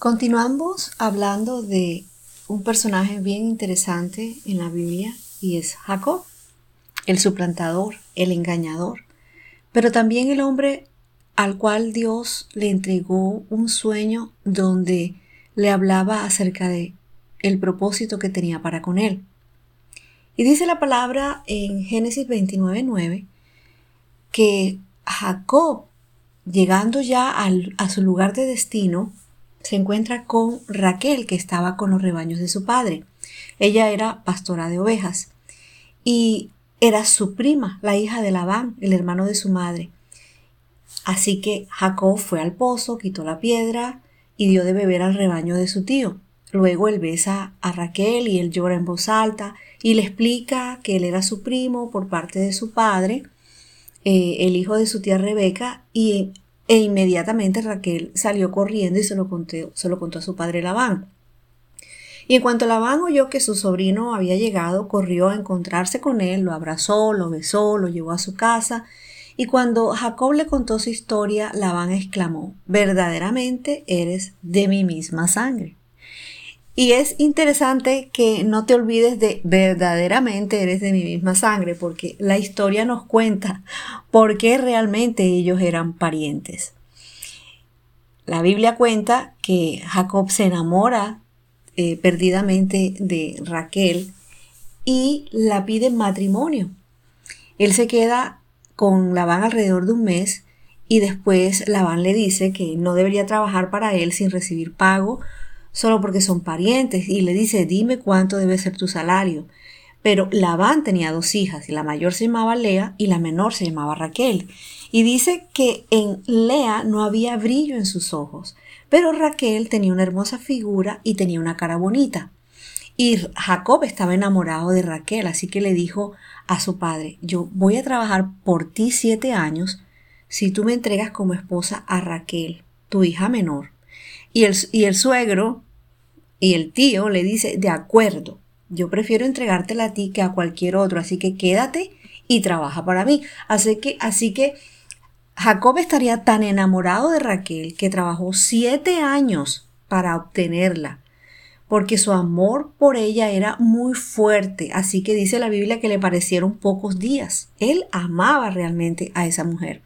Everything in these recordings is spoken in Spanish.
Continuamos hablando de un personaje bien interesante en la Biblia y es Jacob, el suplantador, el engañador, pero también el hombre al cual Dios le entregó un sueño donde le hablaba acerca de el propósito que tenía para con él. Y dice la palabra en Génesis 29:9 que Jacob, llegando ya a su lugar de destino, se encuentra con Raquel, que estaba con los rebaños de su padre. Ella era pastora de ovejas y era su prima, la hija de Labán, el hermano de su madre. Así que Jacob fue al pozo, quitó la piedra y dio de beber al rebaño de su tío. Luego él besa a Raquel y él llora en voz alta y le explica que él era su primo por parte de su padre, eh, el hijo de su tía Rebeca, y e inmediatamente Raquel salió corriendo y se lo, contó, se lo contó a su padre Labán. Y en cuanto Labán oyó que su sobrino había llegado, corrió a encontrarse con él, lo abrazó, lo besó, lo llevó a su casa. Y cuando Jacob le contó su historia, Labán exclamó, verdaderamente eres de mi misma sangre. Y es interesante que no te olvides de verdaderamente eres de mi misma sangre, porque la historia nos cuenta por qué realmente ellos eran parientes. La Biblia cuenta que Jacob se enamora eh, perdidamente de Raquel y la pide en matrimonio. Él se queda con Labán alrededor de un mes y después Labán le dice que no debería trabajar para él sin recibir pago solo porque son parientes y le dice, dime cuánto debe ser tu salario. Pero Labán tenía dos hijas y la mayor se llamaba Lea y la menor se llamaba Raquel. Y dice que en Lea no había brillo en sus ojos, pero Raquel tenía una hermosa figura y tenía una cara bonita. Y Jacob estaba enamorado de Raquel, así que le dijo a su padre, yo voy a trabajar por ti siete años si tú me entregas como esposa a Raquel, tu hija menor. Y el, y el suegro y el tío le dice, de acuerdo, yo prefiero entregártela a ti que a cualquier otro, así que quédate y trabaja para mí. Así que, así que Jacob estaría tan enamorado de Raquel que trabajó siete años para obtenerla, porque su amor por ella era muy fuerte, así que dice la Biblia que le parecieron pocos días. Él amaba realmente a esa mujer.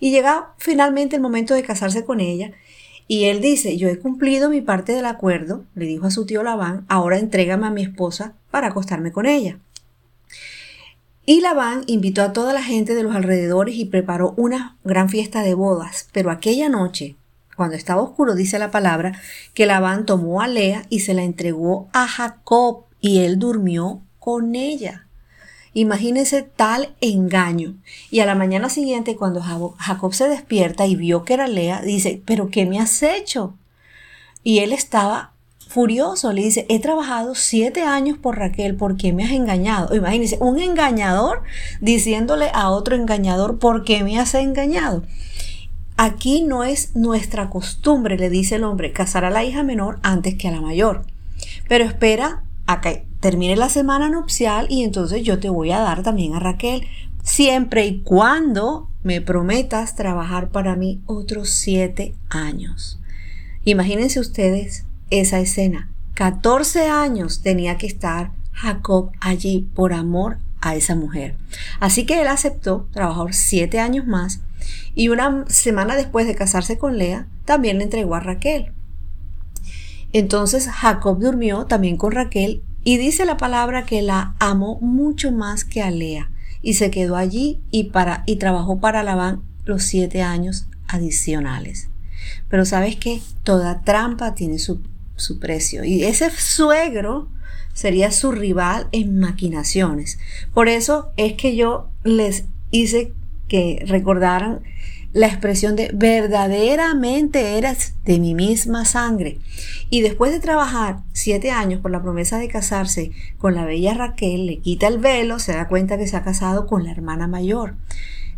Y llega finalmente el momento de casarse con ella y él dice, yo he cumplido mi parte del acuerdo, le dijo a su tío Labán, ahora entrégame a mi esposa para acostarme con ella. Y Labán invitó a toda la gente de los alrededores y preparó una gran fiesta de bodas. Pero aquella noche, cuando estaba oscuro, dice la palabra, que Labán tomó a Lea y se la entregó a Jacob y él durmió con ella. Imagínense tal engaño. Y a la mañana siguiente, cuando Jacob se despierta y vio que era Lea, dice, pero ¿qué me has hecho? Y él estaba furioso, le dice, he trabajado siete años por Raquel, ¿por qué me has engañado? Imagínense, un engañador diciéndole a otro engañador, ¿por qué me has engañado? Aquí no es nuestra costumbre, le dice el hombre, casar a la hija menor antes que a la mayor. Pero espera a que termine la semana nupcial y entonces yo te voy a dar también a Raquel, siempre y cuando me prometas trabajar para mí otros siete años. Imagínense ustedes esa escena. 14 años tenía que estar Jacob allí por amor a esa mujer. Así que él aceptó trabajar siete años más y una semana después de casarse con Lea, también le entregó a Raquel. Entonces Jacob durmió también con Raquel y dice la palabra que la amó mucho más que a Lea y se quedó allí y, para, y trabajó para Labán los siete años adicionales. Pero sabes que toda trampa tiene su, su precio y ese suegro sería su rival en maquinaciones. Por eso es que yo les hice que recordaran la expresión de verdaderamente eras de mi misma sangre. Y después de trabajar siete años por la promesa de casarse con la bella Raquel, le quita el velo, se da cuenta que se ha casado con la hermana mayor.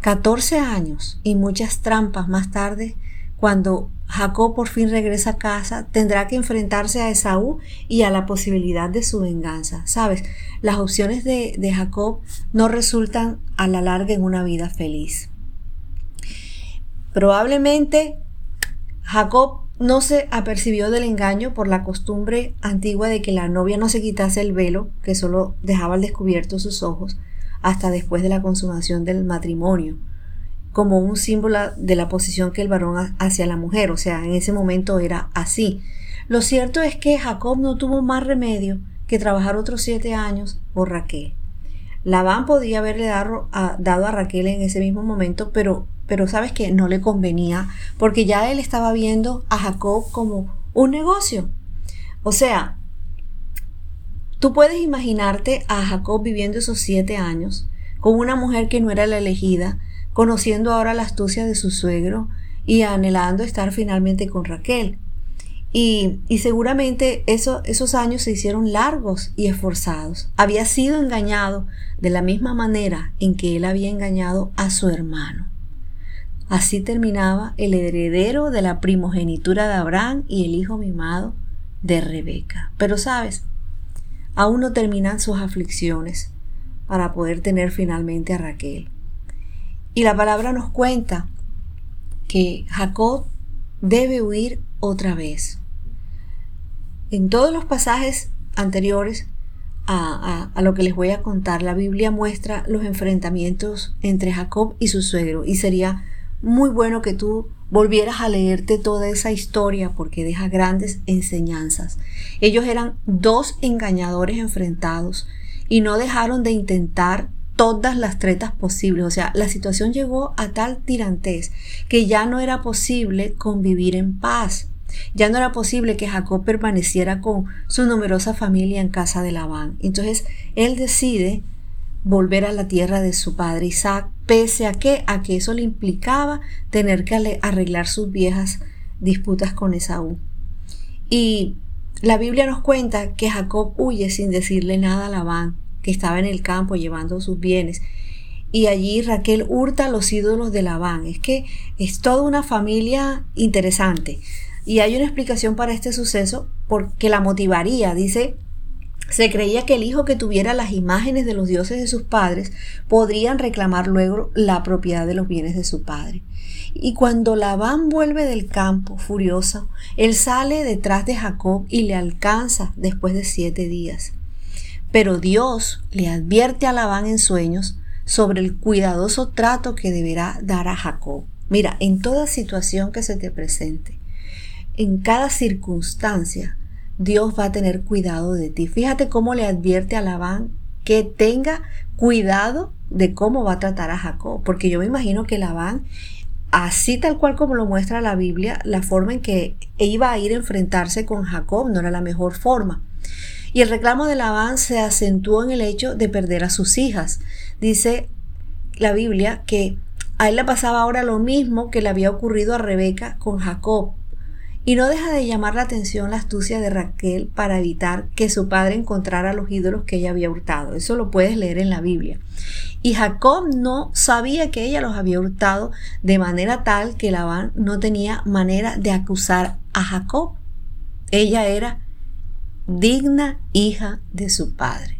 14 años y muchas trampas más tarde, cuando Jacob por fin regresa a casa, tendrá que enfrentarse a Esaú y a la posibilidad de su venganza. Sabes, las opciones de, de Jacob no resultan a la larga en una vida feliz. Probablemente Jacob no se apercibió del engaño por la costumbre antigua de que la novia no se quitase el velo, que solo dejaba al descubierto sus ojos, hasta después de la consumación del matrimonio, como un símbolo de la posición que el varón hacia la mujer, o sea, en ese momento era así. Lo cierto es que Jacob no tuvo más remedio que trabajar otros siete años por Raquel. Labán podía haberle dado a, dado a Raquel en ese mismo momento, pero, pero sabes que no le convenía, porque ya él estaba viendo a Jacob como un negocio. O sea, tú puedes imaginarte a Jacob viviendo esos siete años con una mujer que no era la elegida, conociendo ahora la astucia de su suegro y anhelando estar finalmente con Raquel. Y, seguramente esos años se hicieron largos y esforzados. Había sido engañado de la misma manera en que él había engañado a su hermano. Así terminaba el heredero de la primogenitura de Abraham y el hijo mimado de Rebeca. Pero sabes, aún no terminan sus aflicciones para poder tener finalmente a Raquel. Y la palabra nos cuenta que Jacob debe huir otra vez. En todos los pasajes anteriores a, lo que les voy a contar, la Biblia muestra los enfrentamientos entre Jacob y su suegro y sería muy bueno que tú volvieras a leerte toda esa historia porque deja grandes enseñanzas. Ellos eran dos engañadores enfrentados y no dejaron de intentar todas las tretas posibles. O sea, la situación llegó a tal tirantez que ya no era posible convivir en paz. Ya no era posible que Jacob permaneciera con su numerosa familia en casa de Labán. Entonces él decide volver a la tierra de su padre Isaac, pese a que, a que eso le implicaba tener que arreglar sus viejas disputas con Esaú. Y la Biblia nos cuenta que Jacob huye sin decirle nada a Labán, que estaba en el campo llevando sus bienes. Y allí Raquel hurta los ídolos de Labán. Es que es toda una familia interesante. Y hay una explicación para este suceso porque la motivaría. Dice, se creía que el hijo que tuviera las imágenes de los dioses de sus padres podrían reclamar luego la propiedad de los bienes de su padre. Y cuando Labán vuelve del campo, furioso, él sale detrás de Jacob y le alcanza después de siete días. Pero Dios le advierte a Labán en sueños sobre el cuidadoso trato que deberá dar a Jacob. Mira, en toda situación que se te presente, en cada circunstancia, Dios va a tener cuidado de ti. Fíjate cómo le advierte a Labán que tenga cuidado de cómo va a tratar a Jacob, porque yo me imagino que Labán, así tal cual como lo muestra la Biblia, la forma en que iba a ir a enfrentarse con Jacob no era la mejor forma. Y el reclamo de Labán se acentuó en el hecho de perder a sus hijas. Dice la Biblia que a él le pasaba ahora lo mismo que le había ocurrido a Rebeca con Jacob. Y no deja de llamar la atención la astucia de Raquel para evitar que su padre encontrara los ídolos que ella había hurtado. Eso lo puedes leer en la Biblia. Y Jacob no sabía que ella los había hurtado de manera tal que Labán no tenía manera de acusar a Jacob. Ella era digna hija de su padre.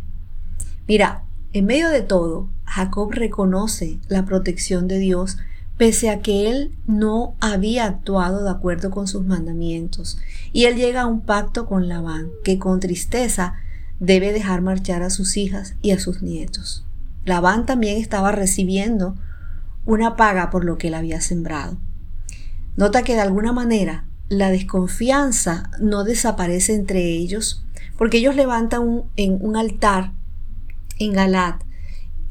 Mira, en medio de todo, Jacob reconoce la protección de Dios pese a que él no había actuado de acuerdo con sus mandamientos. Y él llega a un pacto con Labán, que con tristeza debe dejar marchar a sus hijas y a sus nietos. Labán también estaba recibiendo una paga por lo que él había sembrado. Nota que de alguna manera la desconfianza no desaparece entre ellos, porque ellos levantan un, en un altar en Galat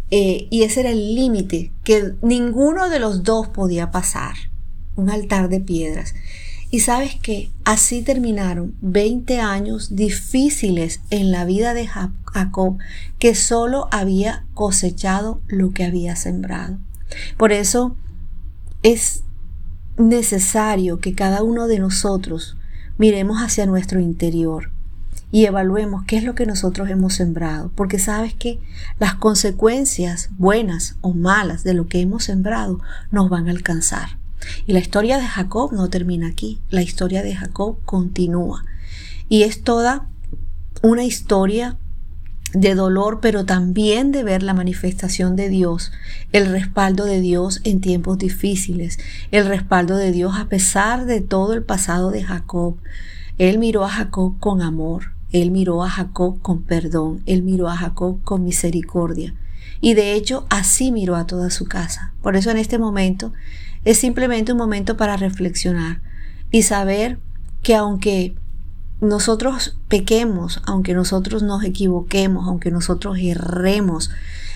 eh, y ese era el límite que ninguno de los dos podía pasar. Un altar de piedras. Y sabes que así terminaron 20 años difíciles en la vida de Jacob, que solo había cosechado lo que había sembrado. Por eso es necesario que cada uno de nosotros miremos hacia nuestro interior y evaluemos qué es lo que nosotros hemos sembrado, porque sabes que las consecuencias buenas o malas de lo que hemos sembrado nos van a alcanzar. Y la historia de Jacob no termina aquí, la historia de Jacob continúa. Y es toda una historia de dolor, pero también de ver la manifestación de Dios, el respaldo de Dios en tiempos difíciles, el respaldo de Dios a pesar de todo el pasado de Jacob. Él miró a Jacob con amor, él miró a Jacob con perdón, él miró a Jacob con misericordia. Y de hecho así miró a toda su casa. Por eso en este momento es simplemente un momento para reflexionar y saber que aunque nosotros pequemos, aunque nosotros nos equivoquemos, aunque nosotros erremos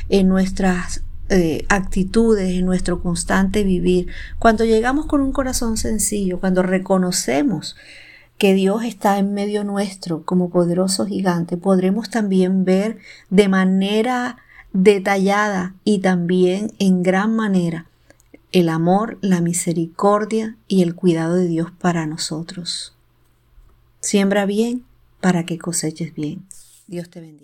en nuestras eh, actitudes, en nuestro constante vivir, cuando llegamos con un corazón sencillo, cuando reconocemos que Dios está en medio nuestro como poderoso gigante, podremos también ver de manera detallada y también en gran manera el amor, la misericordia y el cuidado de Dios para nosotros. Siembra bien para que coseches bien. Dios te bendiga.